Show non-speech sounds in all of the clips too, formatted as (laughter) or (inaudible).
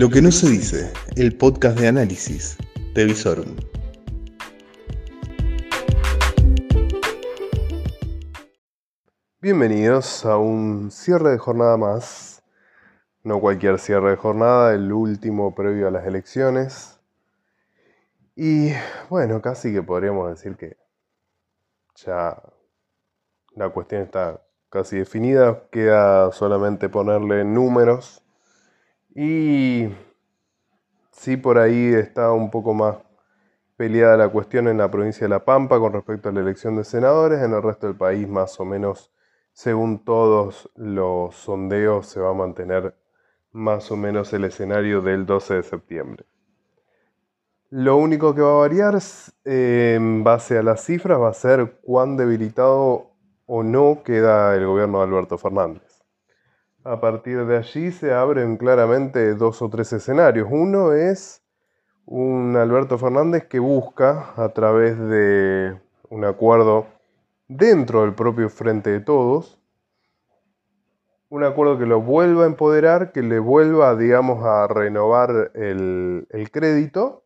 Lo que no se dice, el podcast de análisis de Visorum. Bienvenidos a un cierre de jornada más. No cualquier cierre de jornada, el último previo a las elecciones. Y bueno, casi que podríamos decir que ya la cuestión está casi definida, queda solamente ponerle números y sí por ahí está un poco más peleada la cuestión en la provincia de La Pampa con respecto a la elección de senadores, en el resto del país más o menos según todos los sondeos se va a mantener más o menos el escenario del 12 de septiembre. Lo único que va a variar en base a las cifras va a ser cuán debilitado o no queda el gobierno de Alberto Fernández. A partir de allí se abren claramente dos o tres escenarios. Uno es un Alberto Fernández que busca a través de un acuerdo dentro del propio Frente de Todos, un acuerdo que lo vuelva a empoderar, que le vuelva, digamos, a renovar el, el crédito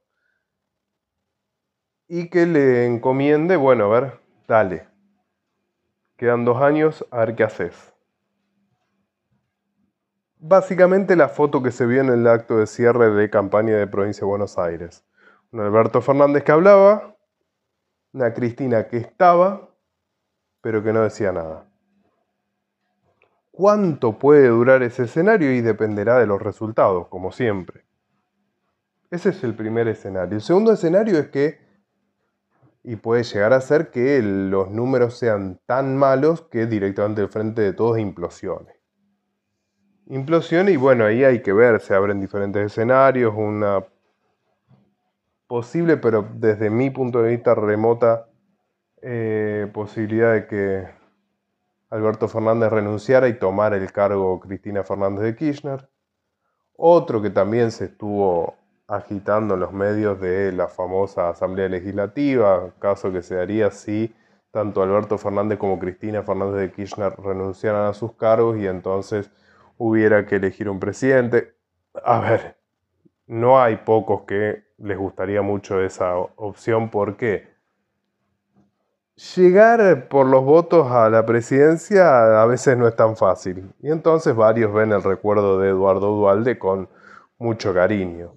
y que le encomiende, bueno, a ver, dale. Quedan dos años, a ver qué haces. Básicamente la foto que se vio en el acto de cierre de campaña de Provincia de Buenos Aires. Un Alberto Fernández que hablaba, una Cristina que estaba, pero que no decía nada. ¿Cuánto puede durar ese escenario? Y dependerá de los resultados, como siempre. Ese es el primer escenario. El segundo escenario es que y puede llegar a ser que los números sean tan malos que directamente el frente de todos implosione. Implosione y bueno, ahí hay que ver, se abren diferentes escenarios, una posible, pero desde mi punto de vista remota, eh, posibilidad de que Alberto Fernández renunciara y tomara el cargo Cristina Fernández de Kirchner. Otro que también se estuvo agitando en los medios de la famosa Asamblea Legislativa, caso que se daría si tanto Alberto Fernández como Cristina Fernández de Kirchner renunciaran a sus cargos y entonces hubiera que elegir un presidente. A ver, no hay pocos que les gustaría mucho esa opción porque llegar por los votos a la presidencia a veces no es tan fácil. Y entonces varios ven el recuerdo de Eduardo Dualde con mucho cariño.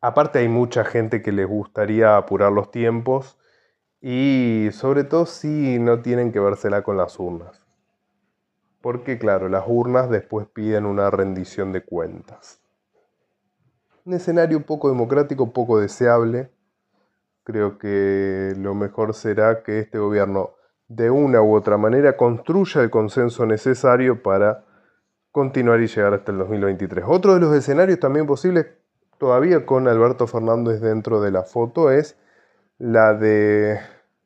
Aparte hay mucha gente que les gustaría apurar los tiempos y sobre todo si no tienen que vérsela con las urnas. Porque claro, las urnas después piden una rendición de cuentas. Un escenario poco democrático, poco deseable. Creo que lo mejor será que este gobierno de una u otra manera construya el consenso necesario para continuar y llegar hasta el 2023. Otro de los escenarios también posibles todavía con Alberto Fernández dentro de la foto es la de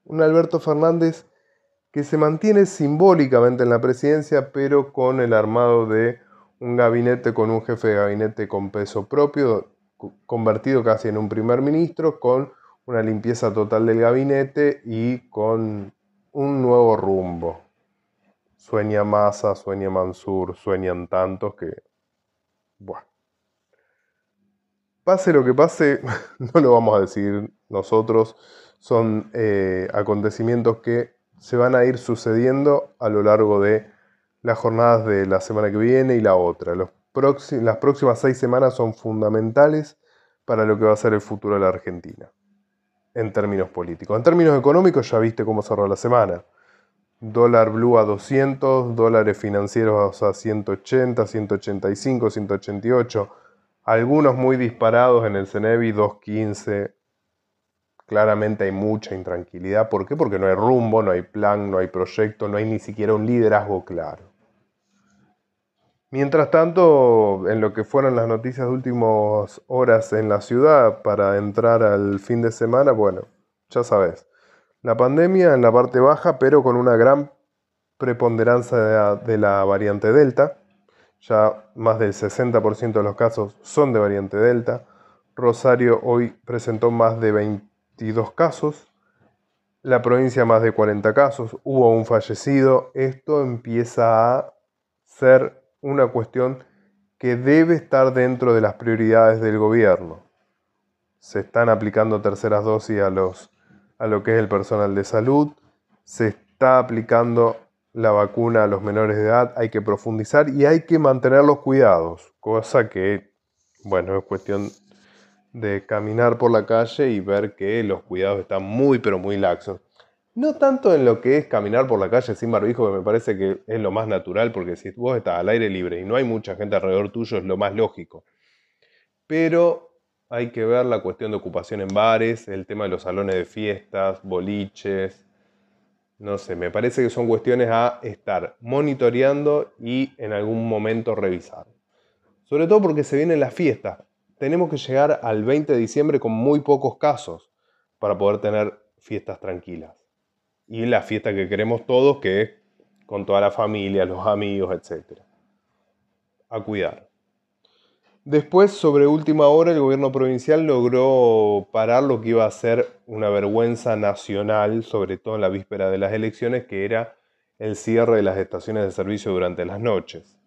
un Alberto Fernández que se mantiene simbólicamente en la presidencia, pero con el armado de un gabinete con un jefe de gabinete con peso propio, convertido casi en un primer ministro, con una limpieza total del gabinete y con un nuevo rumbo. Sueña Massa, sueña Mansur, sueñan tantos que... Bueno. Pase lo que pase, (laughs) no lo vamos a decir nosotros, son eh, acontecimientos que se van a ir sucediendo a lo largo de las jornadas de la semana que viene y la otra. las próximas seis semanas son fundamentales para lo que va a ser el futuro de la Argentina, en términos políticos. En términos económicos ya viste cómo cerró la semana. Dólar blue a 200, dólares financieros a 180, 185, 188 algunos muy disparados en el Cenevi 2.15. Claramente hay mucha intranquilidad. ¿Por qué? Porque no hay rumbo, no hay plan, no hay proyecto, no hay ni siquiera un liderazgo claro. Mientras tanto, en lo que fueron las noticias de últimas horas en la ciudad para entrar al fin de semana, bueno, ya sabes, la pandemia en la parte baja, pero con una gran preponderancia de la variante Delta ya más del 60% de los casos son de variante Delta. Rosario hoy presentó más de 22 casos. La provincia más de 40 casos. Hubo un fallecido. Esto empieza a ser una cuestión que debe estar dentro de las prioridades del gobierno. Se están aplicando terceras dosis a, los, a lo que es el personal de salud, se está aplicando la vacuna a los menores de edad, hay que profundizar y hay que mantener los cuidados, cosa que, bueno, es cuestión de caminar por la calle y ver que los cuidados están muy, pero muy laxos. No tanto en lo que es caminar por la calle sin barbijo, que me parece que es lo más natural, porque si vos estás al aire libre y no hay mucha gente alrededor tuyo, es lo más lógico. Pero hay que ver la cuestión de ocupación en bares, el tema de los salones de fiestas, boliches. No sé, me parece que son cuestiones a estar monitoreando y en algún momento revisar. Sobre todo porque se vienen las fiestas. Tenemos que llegar al 20 de diciembre con muy pocos casos para poder tener fiestas tranquilas y la fiesta que queremos todos, que es con toda la familia, los amigos, etc. A cuidar. Después, sobre última hora, el gobierno provincial logró parar lo que iba a ser una vergüenza nacional, sobre todo en la víspera de las elecciones, que era el cierre de las estaciones de servicio durante las noches.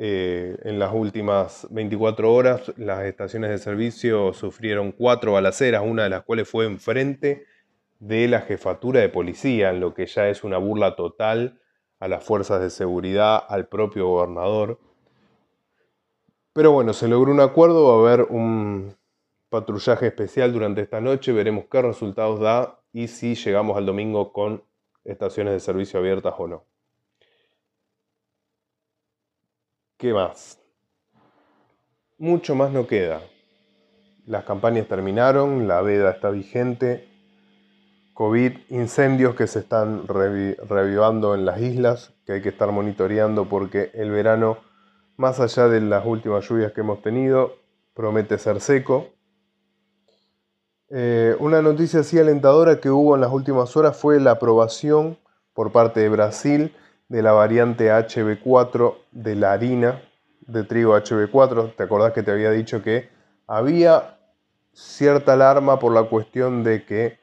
Eh, en las últimas 24 horas, las estaciones de servicio sufrieron cuatro balaceras, una de las cuales fue enfrente de la jefatura de policía, en lo que ya es una burla total a las fuerzas de seguridad, al propio gobernador. Pero bueno, se logró un acuerdo, va a haber un patrullaje especial durante esta noche, veremos qué resultados da y si llegamos al domingo con estaciones de servicio abiertas o no. ¿Qué más? Mucho más no queda. Las campañas terminaron, la veda está vigente, COVID, incendios que se están revivando en las islas, que hay que estar monitoreando porque el verano, más allá de las últimas lluvias que hemos tenido, promete ser seco. Eh, una noticia así alentadora que hubo en las últimas horas fue la aprobación por parte de Brasil de la variante HB4 de la harina de trigo HB4. ¿Te acordás que te había dicho que había cierta alarma por la cuestión de que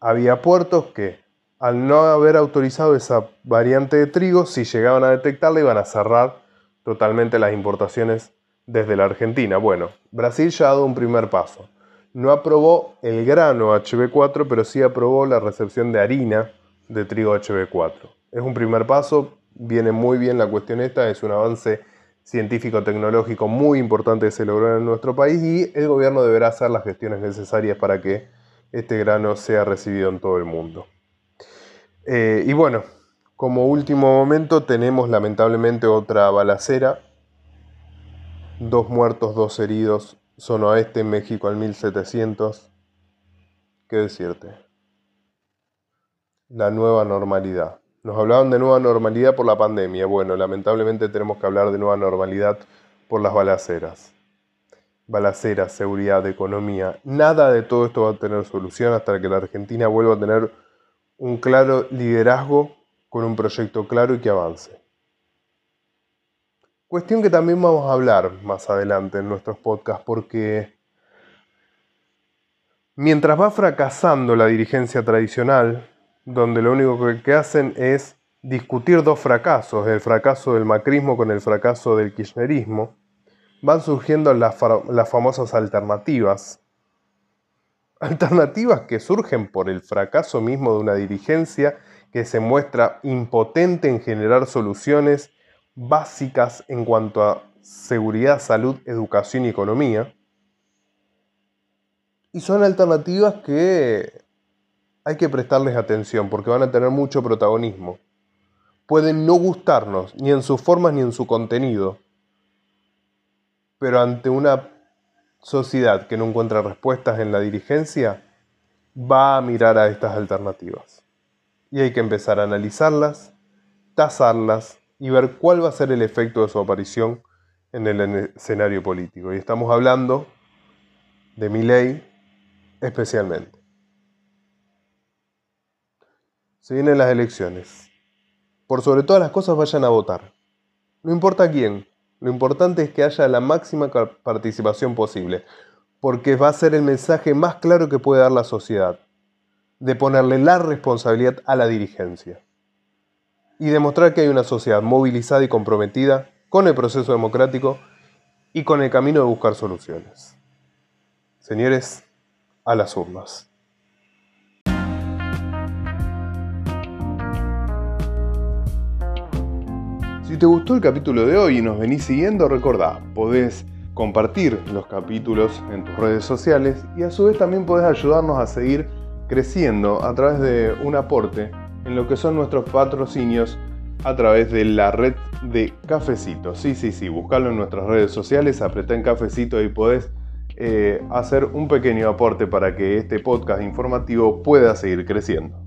había puertos que, al no haber autorizado esa variante de trigo, si llegaban a detectarla iban a cerrar totalmente las importaciones desde la Argentina. Bueno, Brasil ya ha dado un primer paso. No aprobó el grano HB4, pero sí aprobó la recepción de harina de trigo HB4. Es un primer paso, viene muy bien la cuestión esta, es un avance científico-tecnológico muy importante que se logró en nuestro país y el gobierno deberá hacer las gestiones necesarias para que este grano sea recibido en todo el mundo. Eh, y bueno, como último momento tenemos lamentablemente otra balacera. Dos muertos, dos heridos, zona oeste, México al 1700. ¿Qué decirte? La nueva normalidad. Nos hablaban de nueva normalidad por la pandemia. Bueno, lamentablemente tenemos que hablar de nueva normalidad por las balaceras balacera, seguridad, economía. Nada de todo esto va a tener solución hasta que la Argentina vuelva a tener un claro liderazgo con un proyecto claro y que avance. Cuestión que también vamos a hablar más adelante en nuestros podcasts porque mientras va fracasando la dirigencia tradicional, donde lo único que hacen es discutir dos fracasos, el fracaso del macrismo con el fracaso del kirchnerismo, van surgiendo las, famosas alternativas. Alternativas que surgen por el fracaso mismo de una dirigencia que se muestra impotente en generar soluciones básicas en cuanto a seguridad, salud, educación y economía. Y son alternativas que hay que prestarles atención porque van a tener mucho protagonismo. Pueden no gustarnos ni en sus formas ni en su contenido, pero ante una sociedad que no encuentra respuestas en la dirigencia, va a mirar a estas alternativas. Y hay que empezar a analizarlas, tasarlas y ver cuál va a ser el efecto de su aparición en el escenario político. Y estamos hablando de mi ley especialmente. Se vienen las elecciones. Por sobre todas las cosas vayan a votar. No importa quién, lo importante es que haya la máxima participación posible, porque va a ser el mensaje más claro que puede dar la sociedad, de ponerle la responsabilidad a la dirigencia y demostrar que hay una sociedad movilizada y comprometida con el proceso democrático y con el camino de buscar soluciones. Señores, a las urnas. Si te gustó el capítulo de hoy y nos venís siguiendo, recordá, podés compartir los capítulos en tus redes sociales y a su vez también podés ayudarnos a seguir creciendo a través de un aporte en lo que son nuestros patrocinios a través de la red de Cafecito. Sí, sí, sí, buscalo en nuestras redes sociales, apretá en Cafecito y podés eh, hacer un pequeño aporte para que este podcast informativo pueda seguir creciendo.